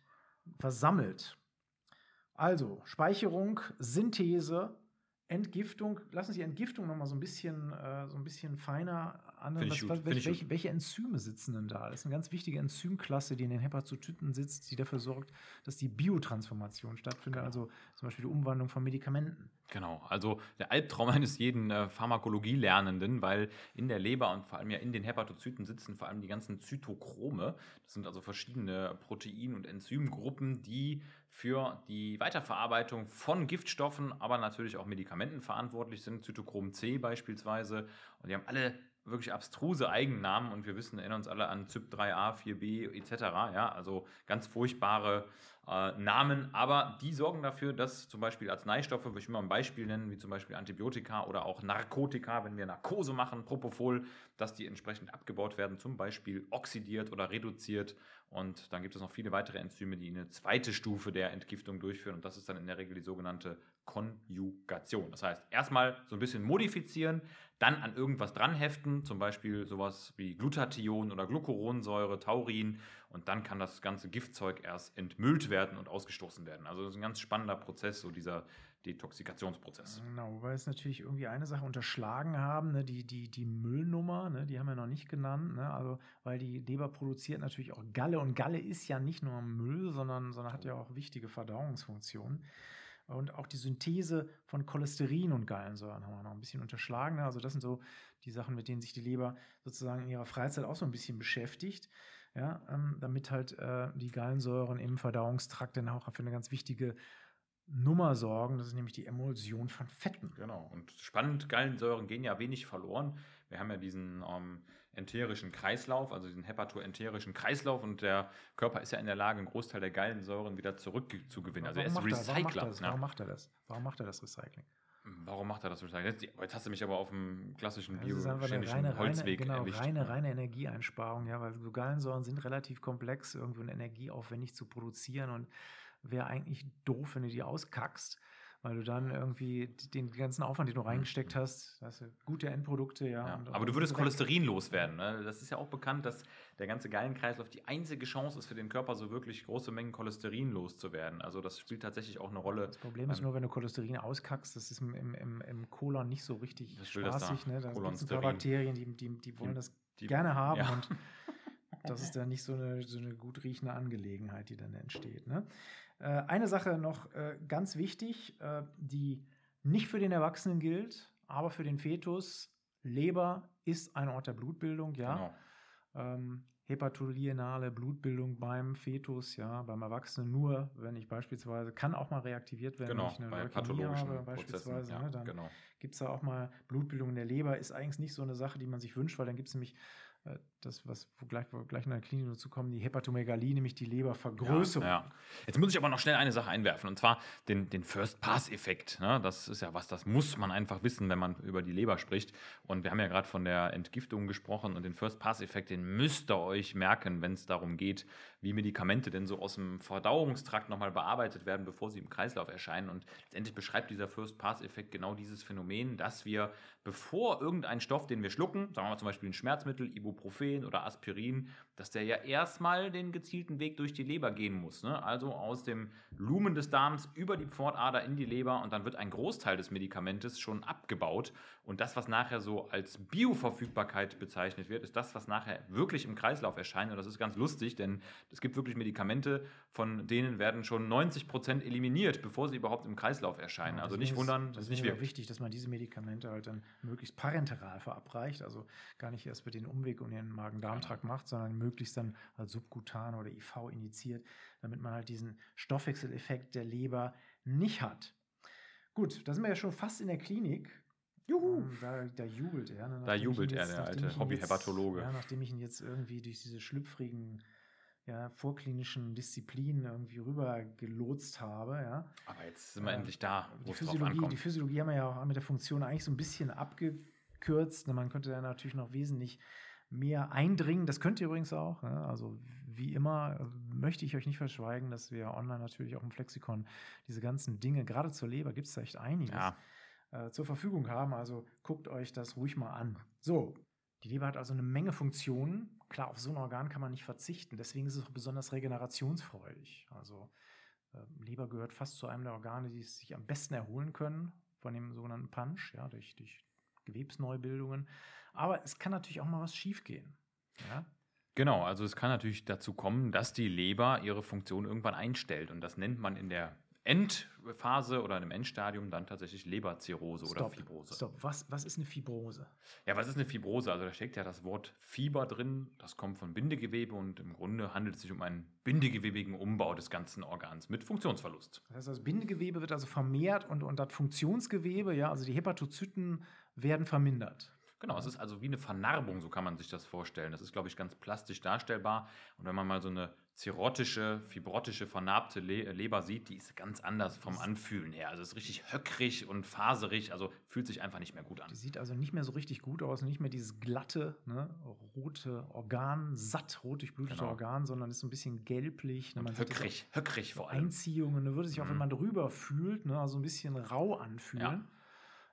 versammelt. Also Speicherung, Synthese, Entgiftung. Lassen Sie die Entgiftung noch mal so ein bisschen, äh, so ein bisschen feiner an. Was, was, welche, welche Enzyme sitzen denn da? Das ist eine ganz wichtige Enzymklasse, die in den Hepatozyten sitzt, die dafür sorgt, dass die Biotransformation stattfindet, Genau. also zum Beispiel die Umwandlung von Medikamenten. Genau, also der Albtraum eines jeden äh, Pharmakologie-Lernenden, weil in der Leber und vor allem ja in den Hepatozyten sitzen vor allem die ganzen Zytochrome. Das sind also verschiedene Protein- und Enzymgruppen, die für die Weiterverarbeitung von Giftstoffen, aber natürlich auch Medikamenten verantwortlich sind. Zytochrom C beispielsweise. Und die haben alle wirklich abstruse Eigennamen und wir wissen, erinnern uns alle an CYP3A, 4B etc. Ja, also ganz furchtbare äh, Namen, aber die sorgen dafür, dass zum Beispiel Arzneistoffe, ich will mal ein Beispiel nennen, wie zum Beispiel Antibiotika oder auch Narkotika, wenn wir Narkose machen, Propofol, dass die entsprechend abgebaut werden, zum Beispiel oxidiert oder reduziert. Und dann gibt es noch viele weitere Enzyme, die eine zweite Stufe der Entgiftung durchführen. Und das ist dann in der Regel die sogenannte Konjugation. Das heißt, erstmal so ein bisschen modifizieren, dann an irgendwas dranheften, zum Beispiel sowas wie Glutathion oder Glucuronsäure, Taurin. Und dann kann das ganze Giftzeug erst entmüllt werden und ausgestoßen werden. Also das ist ein ganz spannender Prozess, so dieser Detoxikationsprozess. Genau, wobei es natürlich irgendwie eine Sache unterschlagen haben, ne, die, die, die Müllnummer, ne, die haben wir noch nicht genannt, ne, also weil die Leber produziert natürlich auch Galle und Galle ist ja nicht nur Müll, sondern, sondern hat ja auch wichtige Verdauungsfunktionen. Und auch die Synthese von Cholesterin und Gallensäuren haben wir noch ein bisschen unterschlagen. Also das sind so die Sachen, mit denen sich die Leber sozusagen in ihrer Freizeit auch so ein bisschen beschäftigt. Ja, ähm, damit halt äh, die Gallensäuren im Verdauungstrakt dann auch für eine ganz wichtige Nummer sorgen. Das ist nämlich die Emulsion von Fetten. Genau. Und spannend, Gallensäuren gehen ja wenig verloren. Wir haben ja diesen ähm, enterischen Kreislauf, also diesen hepatoenterischen Kreislauf und der Körper ist ja in der Lage, einen Großteil der Gallensäuren wieder zurückzugewinnen. Also er ist macht er, warum, macht er Recycler. das? ne? warum macht er das? Warum macht er das Recycling? Warum macht er das Recycling? Jetzt, jetzt hast du mich aber auf dem klassischen Das ist einfach eine biochemischen reine, reine, Holzweg genau, erwischt. reine, reine Energieeinsparung, ja, weil so Gallensäuren sind relativ komplex, irgendwie und energieaufwendig zu produzieren und wäre eigentlich doof, wenn du die auskackst, weil du dann irgendwie den ganzen Aufwand, den du reingesteckt hast, hast du gute Endprodukte, ja. Mhm. Ja, aber du würdest. Cholesterin loswerden. Ne? Das ist ja auch bekannt, dass der ganze Gallenkreislauf die einzige Chance ist für den Körper, so wirklich große Mengen Cholesterin loszuwerden. Also das spielt tatsächlich auch eine Rolle. Das Problem ist nur, wenn du Cholesterin auskackst, das ist im, im, im, Kolon nicht so richtig Das das da. spaßig. Ne? Da gibt es ein paar Cholonsterin. Bakterien, die, die, die wollen das die- gerne haben ja. und das ist dann nicht so eine, so eine gut riechende Angelegenheit, die dann entsteht. Ne? Äh, eine Sache noch äh, ganz wichtig, äh, die nicht für den Erwachsenen gilt, aber für den Fetus. Leber ist ein Ort der Blutbildung, ja. Genau. Ähm, hepatolienale Blutbildung beim Fetus, ja, beim Erwachsenen nur, wenn ich beispielsweise, kann auch mal reaktiviert werden, Genau, wenn ich eine bei Leukämie pathologischen habe, Prozessen. beispielsweise. Ja, ne, dann genau. gibt es da auch mal Blutbildung in der Leber. Ist eigentlich nicht so eine Sache, die man sich wünscht, weil dann gibt es nämlich das, was wo gleich, wo gleich in der Klinik dazu kommen, die Hepatomegalie, nämlich die Lebervergrößerung. Ja, ja. Jetzt muss ich aber noch schnell eine Sache einwerfen, und zwar den, den First-Pass-Effekt. Ne? Das ist ja was, das muss man einfach wissen, wenn man über die Leber spricht. Und wir haben ja gerade von der Entgiftung gesprochen und den First-Pass-Effekt, den müsst ihr euch merken, wenn es darum geht, wie Medikamente denn so aus dem Verdauungstrakt nochmal bearbeitet werden, bevor sie im Kreislauf erscheinen. Und letztendlich beschreibt dieser First-Pass-Effekt genau dieses Phänomen, dass wir, bevor irgendein Stoff, den wir schlucken, sagen wir mal zum Beispiel ein Schmerzmittel, Ibuprofen oder Aspirin, dass der ja erstmal den gezielten Weg durch die Leber gehen muss. Ne? Also aus dem Lumen des Darms über die Pfortader in die Leber und dann wird ein Großteil des Medikamentes schon abgebaut. Und das, was nachher so als Bioverfügbarkeit bezeichnet wird, ist das, was nachher wirklich im Kreislauf erscheint. Und das ist ganz lustig, denn es gibt wirklich Medikamente, von denen werden schon 90 Prozent eliminiert, bevor sie überhaupt im Kreislauf erscheinen. Ja, also nicht wundern, das ist nicht wirklich wichtig, dass man diese Medikamente halt dann möglichst parenteral verabreicht, also gar nicht erst mit den Umweg um den Magen-Darm-Trakt macht, sondern möglichst dann als subkutan oder IV indiziert, damit man halt diesen Stoffwechseleffekt der Leber nicht hat. Gut, da sind wir ja schon fast in der Klinik. Juhu. Ähm, da, da, jubelt er. Ne? Da jubelt er, der alte Hobby-Hepatologe. Ja, nachdem ich ihn jetzt irgendwie durch diese schlüpfrigen ja, vorklinischen Disziplinen irgendwie rüber gelotst habe. Ja. Aber jetzt sind wir äh, endlich da, wo drauf ankommt. Die Physiologie haben wir ja auch mit der Funktion eigentlich so ein bisschen abgekürzt. Man könnte da natürlich noch wesentlich mehr eindringen. Das könnt ihr übrigens auch. Ja. Also wie immer möchte ich euch nicht verschweigen, dass wir online natürlich auch im Flexikon diese ganzen Dinge, gerade zur Leber gibt es da echt einiges, ja. äh, zur Verfügung haben. Also guckt euch das ruhig mal an. So, die Leber hat also eine Menge Funktionen. Klar, auf so ein Organ kann man nicht verzichten. Deswegen ist es auch besonders regenerationsfreudig. Also äh, Leber gehört fast zu einem der Organe, die sich am besten erholen können von dem sogenannten Punch, ja, durch, durch Gewebsneubildungen. Aber es kann natürlich auch mal was schiefgehen. Ja? Genau, also es kann natürlich dazu kommen, dass die Leber ihre Funktion irgendwann einstellt. Und das nennt man in der Endphase oder im Endstadium dann tatsächlich Leberzirrhose Stop, oder Fibrose. Stopp, was, was ist eine Fibrose? Ja, was ist eine Fibrose? Also da steckt ja das Wort Fieber drin, das kommt von Bindegewebe und im Grunde handelt es sich um einen bindegewebigen Umbau des ganzen Organs mit Funktionsverlust. Das heißt, das Bindegewebe wird also vermehrt und, und das Funktionsgewebe, ja, also die Hepatozyten werden vermindert. Genau, es ist also wie eine Vernarbung, so kann man sich das vorstellen. Das ist, glaube ich, ganz plastisch darstellbar. Und wenn man mal so eine zirrhotische, fibrotische, vernarbte Le Leber sieht, die ist ganz anders vom Anfühlen her. Also es ist richtig höckrig und faserig, also fühlt sich einfach nicht mehr gut an. Die sieht also nicht mehr so richtig gut aus, nicht mehr dieses glatte, ne, rote Organ, satt rot durchblutete genau. Organ, sondern ist so ein bisschen gelblich. Ne, man höckrig, höckrig vor allem. Einziehungen, da würde sich auch, mhm. wenn man drüber fühlt, ne, also ein bisschen rau anfühlen.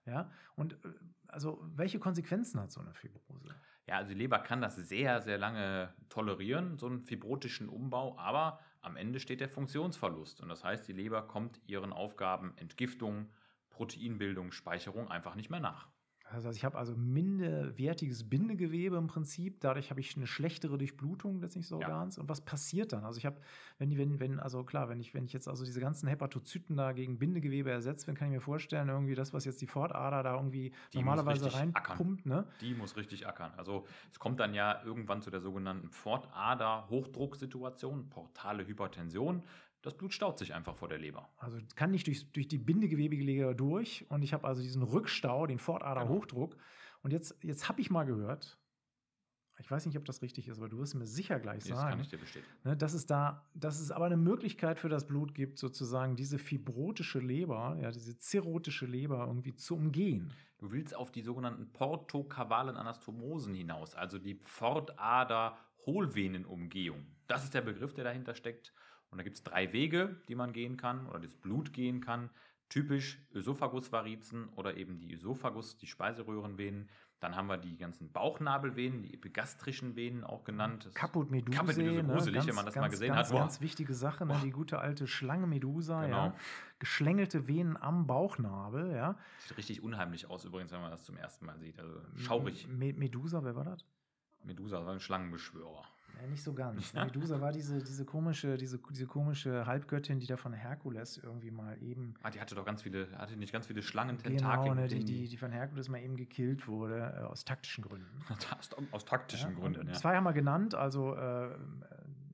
Ja. ja. Und äh, also welche Konsequenzen hat so eine Fibrose? Ja, also die Leber kann das sehr, sehr lange tolerieren, so einen fibrotischen Umbau, aber am Ende steht der Funktionsverlust. Und das heißt, die Leber kommt ihren Aufgaben Entgiftung, Proteinbildung, Speicherung einfach nicht mehr nach. Also ich habe also minderwertiges Bindegewebe im Prinzip. Dadurch habe ich eine schlechtere Durchblutung letztlich des Organs. Ja. Und was passiert dann? Also ich habe, wenn, wenn, wenn, also klar, wenn ich, wenn ich jetzt also diese ganzen Hepatozyten da gegen Bindegewebe ersetzt, dann kann ich mir vorstellen, irgendwie das, was jetzt die Fortader da irgendwie die normalerweise reinpumpt, ne? Die muss richtig ackern. Also es kommt dann ja irgendwann zu der sogenannten Fortader-Hochdrucksituation, portale Hypertension das Blut staut sich einfach vor der Leber. Also kann nicht durch, durch die bindegewebige Leber durch und ich habe also diesen Rückstau, den Fortaderhochdruck. Genau. Und jetzt, jetzt habe ich mal gehört, ich weiß nicht, ob das richtig ist, aber du wirst mir sicher gleich sagen. Das kann ich dir bestätigen. Ne, dass es da, dass es aber eine Möglichkeit für das Blut gibt, sozusagen diese fibrotische Leber, ja, diese cirrhotische Leber irgendwie zu umgehen. Du willst auf die sogenannten portokavalen Anastomosen hinaus, also die Pfortader-Hohlvenenumgehung. Das ist der Begriff, der dahinter steckt. Und da gibt es drei Wege, die man gehen kann oder das Blut gehen kann. Typisch Ösophagusvarizen oder eben die Ösophagus, die Speiseröhrenvenen. Dann haben wir die ganzen Bauchnabelvenen, die epigastrischen Venen auch genannt. Caput Medusae. Caput Medusae, gruselig, ne? wenn man das ganz, mal gesehen ganz, hat. Ganz wichtige Sache, ne? die gute alte Schlange Medusa, genau. ja. Geschlängelte Venen am Bauchnabel, ja. Sieht richtig unheimlich aus übrigens, wenn man das zum ersten Mal sieht. Also schaurig. Medusa, wer war das? Medusa war ein Schlangenbeschwörer. Ja, nicht so ganz. Medusa war diese, diese, komische, diese, diese komische Halbgöttin, die da von Herkules irgendwie mal eben. Ah, die hatte doch ganz viele, hatte nicht ganz viele Schlangen-Tentakel. Genau, ne, die, die, die von Herkules mal eben gekillt wurde, äh, aus taktischen Gründen. aus, aus taktischen ja, Gründen, ja. Zwei haben wir genannt, also äh,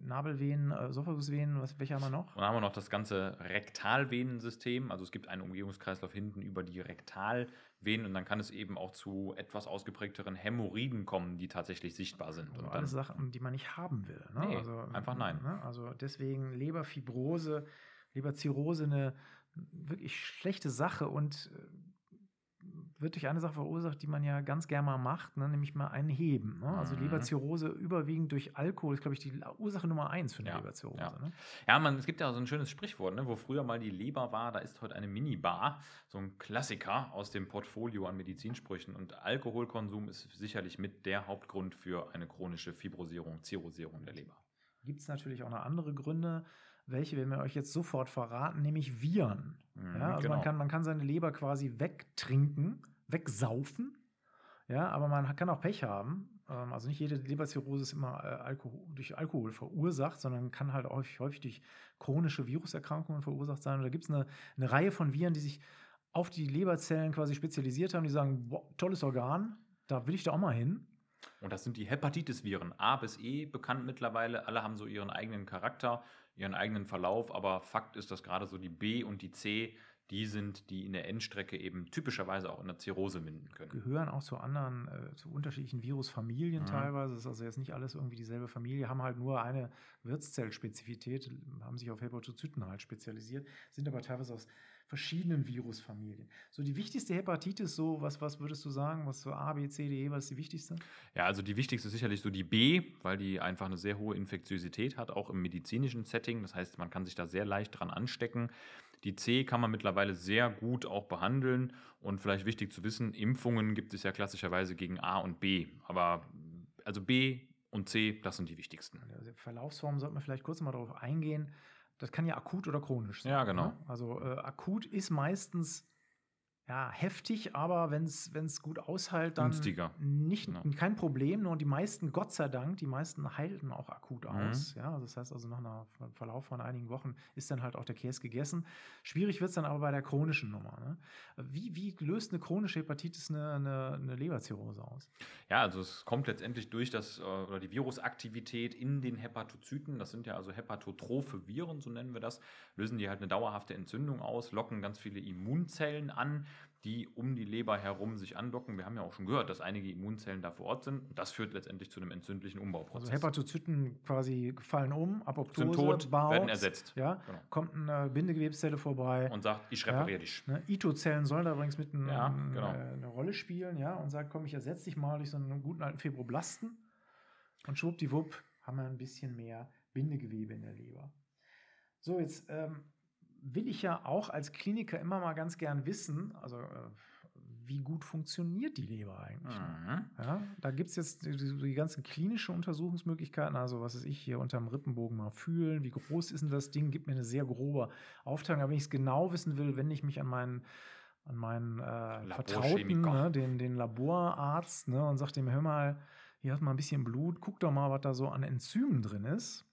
Nabelvenen, äh, Sophagusvenen, was, welche haben wir noch? Und dann haben wir noch das ganze Rektalvenensystem. Also es gibt einen Umgehungskreislauf hinten über die Rektalvenen und dann kann es eben auch zu etwas ausgeprägteren Hämorrhoiden kommen, die tatsächlich sichtbar sind. Also und alles Sachen, die man nicht haben will. Ne? Nee, also, einfach nein. Ne? Also deswegen Leberfibrose, Leberzirrhose eine wirklich schlechte Sache und äh, wird durch eine Sache verursacht, die man ja ganz gerne mal macht, ne? nämlich mal ein Heben. Ne? Also Mhm. Leberzirrhose überwiegend durch Alkohol ist, glaube ich, die Ursache Nummer eins für eine Ja, Leberzirrhose. ja. Ne? Ja, man, es gibt ja so ein schönes Sprichwort, ne, wo früher mal die Leber war, da ist heute eine Minibar. So ein Klassiker aus dem Portfolio an Medizinsprüchen. Und Alkoholkonsum ist sicherlich mit der Hauptgrund für eine chronische Fibrosierung, Zirrhosierung der Leber. Gibt es natürlich auch noch andere Gründe, welche werden wir euch jetzt sofort verraten, nämlich Viren. Mhm, Ja, also genau. man, kann, man kann seine Leber quasi wegtrinken, wegsaufen. Ja, aber man kann auch Pech haben. Ähm, Also nicht jede Leberzirrhose ist immer äh, Alkohol, durch Alkohol verursacht, sondern kann halt häufig, häufig durch chronische Viruserkrankungen verursacht sein. Und da gibt es eine, eine Reihe von Viren, die sich auf die Leberzellen quasi spezialisiert haben, die sagen, boah, tolles Organ, da will ich da auch mal hin. Und das sind die Hepatitis-Viren. A bis E bekannt mittlerweile. Alle haben so ihren eigenen Charakter, ihren eigenen Verlauf. Aber Fakt ist, dass gerade so die B und die C die sind, die in der Endstrecke eben typischerweise auch in der Zirrhose münden können. gehören auch zu anderen, äh, zu unterschiedlichen Virusfamilien Mhm. teilweise. Das ist also jetzt nicht alles irgendwie dieselbe Familie, haben halt nur eine Wirtszellspezifität, haben sich auf Hepatozyten halt spezialisiert, sind aber teilweise aus verschiedenen Virusfamilien. So die wichtigste Hepatitis, so was, was würdest du sagen, was so A, B, C, D, E, was ist die wichtigste? Ja, also die wichtigste ist sicherlich so die B, weil die einfach eine sehr hohe Infektiosität hat, auch im medizinischen Setting. Das heißt, man kann sich da sehr leicht dran anstecken. Die C kann man mittlerweile sehr gut auch behandeln. Und vielleicht wichtig zu wissen, Impfungen gibt es ja klassischerweise gegen A und B. Aber also B und C, das sind die wichtigsten. Also Verlaufsformen sollten wir vielleicht kurz mal darauf eingehen. Das kann ja akut oder chronisch sein. Ja, genau. Ne? Also äh, akut ist meistens ja, heftig, aber wenn es gut aushält, dann Günstiger. nicht Genau. kein Problem. Nur die meisten, Gott sei Dank, die meisten heilten auch akut Mhm. aus. Ja, also das heißt also nach einem Verlauf von einigen Wochen ist dann halt auch der Käse gegessen. Schwierig wird es dann aber bei der chronischen Nummer. Ne? Wie, wie löst eine chronische Hepatitis eine, eine, eine Leberzirrhose aus? Ja, also es kommt letztendlich durch das äh, oder die Virusaktivität in den Hepatozyten. Das sind ja also hepatotrophe Viren, so nennen wir das. Lösen die halt eine dauerhafte Entzündung aus, locken ganz viele Immunzellen an, die um die Leber herum sich andocken. Wir haben ja auch schon gehört, dass einige Immunzellen da vor Ort sind. Und das führt letztendlich zu einem entzündlichen Umbauprozess. Also Hepatozyten quasi fallen um, Apoptose, sind tot, baut, werden ersetzt. Ja, Genau. kommt eine Bindegewebszelle vorbei. Und sagt, ich repariere dich. Ne, Ito-Zellen sollen da übrigens mit ein, Ja, genau. äh, eine Rolle spielen, ja, und sagt, komm, ich ersetze dich mal durch so einen guten alten Fibroblasten. Und schwuppdiwupp haben wir ein bisschen mehr Bindegewebe in der Leber. So, jetzt ähm, will ich ja auch als Kliniker immer mal ganz gern wissen, also äh, wie gut funktioniert die Leber eigentlich? Mhm. Ja, da gibt es jetzt die, die ganzen klinischen Untersuchungsmöglichkeiten, also was ist ich hier unterm Rippenbogen mal fühlen, wie groß ist denn das Ding, gibt mir eine sehr grobe Aufteilung, aber wenn ich es genau wissen will, wende ich mich an meinen an meinen äh, Vertrauten, ne, den, den Laborarzt, ne, und sagt dem, hör mal, hier hast du mal ein bisschen Blut, guck doch mal, was da so an Enzymen drin ist.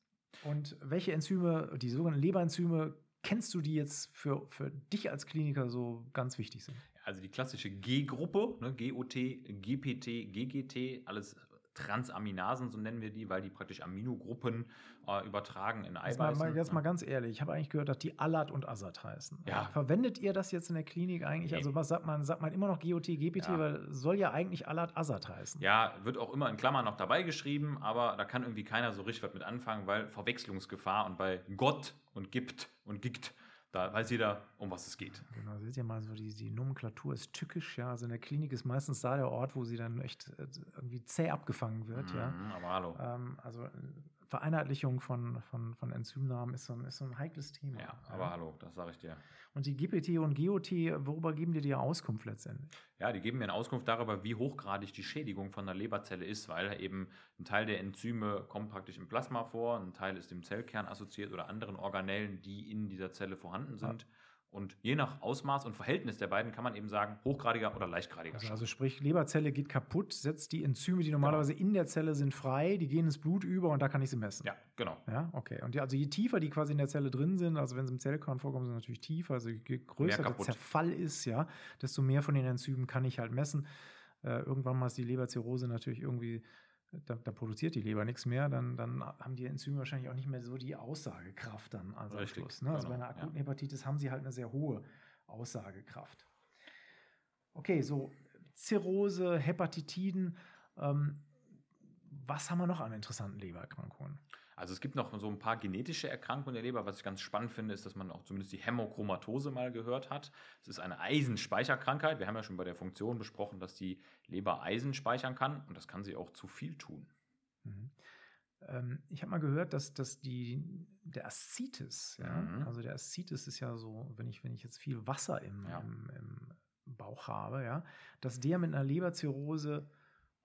Und welche Enzyme, die sogenannten Leberenzyme, kennst du die jetzt für, für dich als Kliniker so ganz wichtig sind? Also die klassische G-Gruppe, ne, GOT, GPT, GGT, alles Transaminasen, so nennen wir die, weil die praktisch Aminogruppen äh, übertragen in Jetzt mal, Eiweißen. mal, jetzt ne? mal ganz ehrlich, ich habe eigentlich gehört, dass die Alat und Azat heißen. Ja. Verwendet ihr das jetzt in der Klinik eigentlich? Nee. Also was sagt man? Sagt man immer noch GOT, GPT, Ja. weil soll ja eigentlich Alat Azat heißen. Ja, wird auch immer in Klammern noch dabei geschrieben, aber da kann irgendwie keiner so richtig was mit anfangen, weil Verwechslungsgefahr und bei Gott und gibt und gibt, da weiß jeder, um was es geht. Genau, seht ihr mal so, die, die Nomenklatur ist tückisch, ja. Also in der Klinik ist meistens da der Ort, wo sie dann echt äh, irgendwie zäh abgefangen wird, ja. Mhm, aber hallo. Ähm, also äh, Vereinheitlichung von, von, von Enzymnamen ist so, ein, ist so ein heikles Thema. Ja, aber hallo, das sage ich dir. Und die GPT und GOT, worüber geben dir die Auskunft letztendlich? Ja, die geben mir eine Auskunft darüber, wie hochgradig die Schädigung von der Leberzelle ist, weil eben ein Teil der Enzyme kommt praktisch im Plasma vor, ein Teil ist im Zellkern assoziiert oder anderen Organellen, die in dieser Zelle vorhanden sind. Und je nach Ausmaß und Verhältnis der beiden kann man eben sagen, hochgradiger oder leichtgradiger Also, Schaden. also sprich, Leberzelle geht kaputt, setzt die Enzyme, die normalerweise in der Zelle sind, frei, die gehen ins Blut über und da kann ich sie messen. ja, genau. Ja, okay. Und die, also je tiefer die quasi in der Zelle drin sind, also wenn sie im Zellkern vorkommen, sind sie natürlich tiefer, also je größer der. Zerfall ist, ja, desto mehr von den Enzymen kann ich halt messen. Äh, irgendwann mal ist die Leberzirrhose natürlich irgendwie, da, da produziert die Leber nichts mehr, dann, dann haben die Enzyme wahrscheinlich auch nicht mehr so die Aussagekraft dann also am Schluss. Ne? Also bei genau, einer ja. akuten Hepatitis haben sie halt eine sehr hohe Aussagekraft. Okay, so Zirrhose, Hepatitiden, ähm, was haben wir noch an interessanten Lebererkrankungen? Also es gibt noch so ein paar genetische Erkrankungen der Leber. Was ich ganz spannend finde, ist, dass man auch zumindest die Hämochromatose mal gehört hat. Es ist eine Eisenspeicherkrankheit. Wir haben ja schon bei der Funktion besprochen, dass die Leber Eisen speichern kann und das kann sie auch zu viel tun. Mhm. Ähm, ich habe mal gehört, dass, dass die, der Aszites, ja, Mhm. also der Aszites ist ja so, wenn ich, wenn ich jetzt viel Wasser im, Ja. im, im Bauch habe, ja, dass der mit einer Leberzirrhose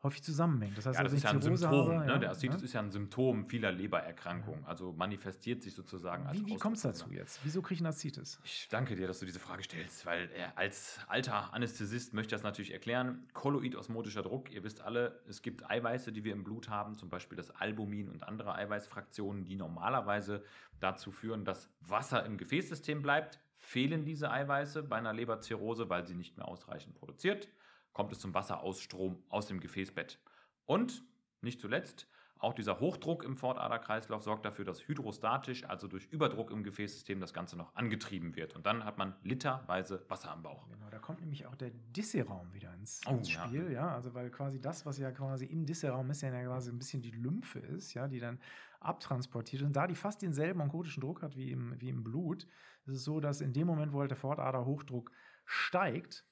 häufig zusammenhängt. Das heißt, Ja, das also, ist ja ein Symptom. habe, ne? ja, Der Aszites ja. ist ja ein Symptom vieler Lebererkrankungen. Also manifestiert sich sozusagen als Wie, wie kommt es dazu jetzt? Wieso kriege ich einen Aszites? Ich danke dir, dass du diese Frage stellst, weil äh, als alter Anästhesist möchte ich das natürlich erklären. Kolloidosmotischer Druck, ihr wisst alle, es gibt Eiweiße, die wir im Blut haben, zum Beispiel das Albumin und andere Eiweißfraktionen, die normalerweise dazu führen, dass Wasser im Gefäßsystem bleibt. Fehlen diese Eiweiße bei einer Leberzirrhose, weil sie nicht mehr ausreichend produziert, kommt es zum Wasserausstrom aus dem Gefäßbett. Und nicht zuletzt, auch dieser Hochdruck im Fortaderkreislauf sorgt dafür, dass hydrostatisch, also durch Überdruck im Gefäßsystem, das Ganze noch angetrieben wird. Und dann hat man literweise Wasser am Bauch. Genau, da kommt nämlich auch der Disseraum wieder ins, Oh, ins ja. Spiel, ja. Also weil quasi das, was ja quasi im Disseraum ist, ja quasi ein bisschen die Lymphe ist, ja, die dann abtransportiert. Und da die fast denselben onkotischen Druck hat wie im, wie im Blut, ist es so, dass in dem Moment, wo halt der Fortaderhochdruck steigt,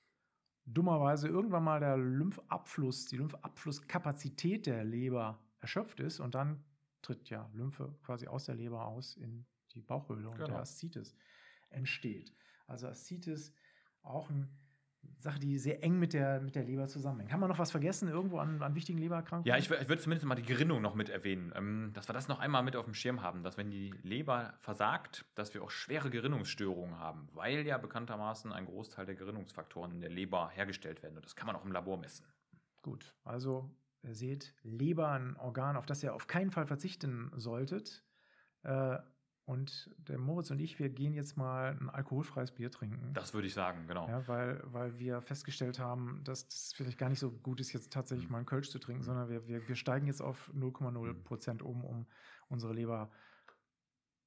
dummerweise irgendwann mal der Lymphabfluss, die Lymphabflusskapazität der Leber erschöpft ist und dann tritt ja Lymphe quasi aus der Leber aus in die Bauchhöhle und Genau. der Aszites entsteht. Also Aszites auch eine Sache, die sehr eng mit der, mit der Leber zusammenhängt. Haben wir noch was vergessen irgendwo an, an wichtigen Lebererkrankungen? Ja, ich, ich würde zumindest mal die Gerinnung noch mit erwähnen, ähm, dass wir das noch einmal mit auf dem Schirm haben, dass wenn die Leber versagt, dass wir auch schwere Gerinnungsstörungen haben, weil ja bekanntermaßen ein Großteil der Gerinnungsfaktoren in der Leber hergestellt werden. Und das kann man auch im Labor messen. Gut, also ihr seht, Leber, ein Organ, auf das ihr auf keinen Fall verzichten solltet. Äh, und der Moritz und ich, wir gehen jetzt mal ein alkoholfreies Bier trinken. Das würde ich sagen, genau. Ja, weil, weil wir festgestellt haben, dass das vielleicht gar nicht so gut ist, jetzt tatsächlich Mhm. mal einen Kölsch zu trinken, Mhm. sondern wir, wir, wir steigen jetzt auf 0,0 Prozent um, um unsere Leber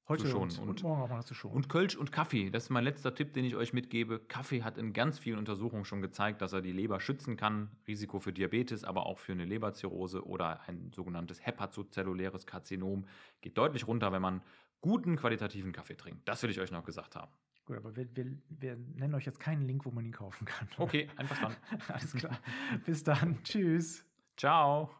heute schonen und, und- und morgen auch mal zu schonen. Und Kölsch und Kaffee, das ist mein letzter Tipp, den ich euch mitgebe. Kaffee hat in ganz vielen Untersuchungen schon gezeigt, dass er die Leber schützen kann. Risiko für Diabetes, aber auch für eine Leberzirrhose oder ein sogenanntes hepatozelluläres Karzinom geht deutlich runter, wenn man guten qualitativen Kaffee trinkt. Das will ich euch noch gesagt haben. Gut, aber wir, wir, wir nennen euch jetzt keinen Link, wo man ihn kaufen kann. Okay, einverstanden. Alles klar. Bis dann. Tschüss. Ciao.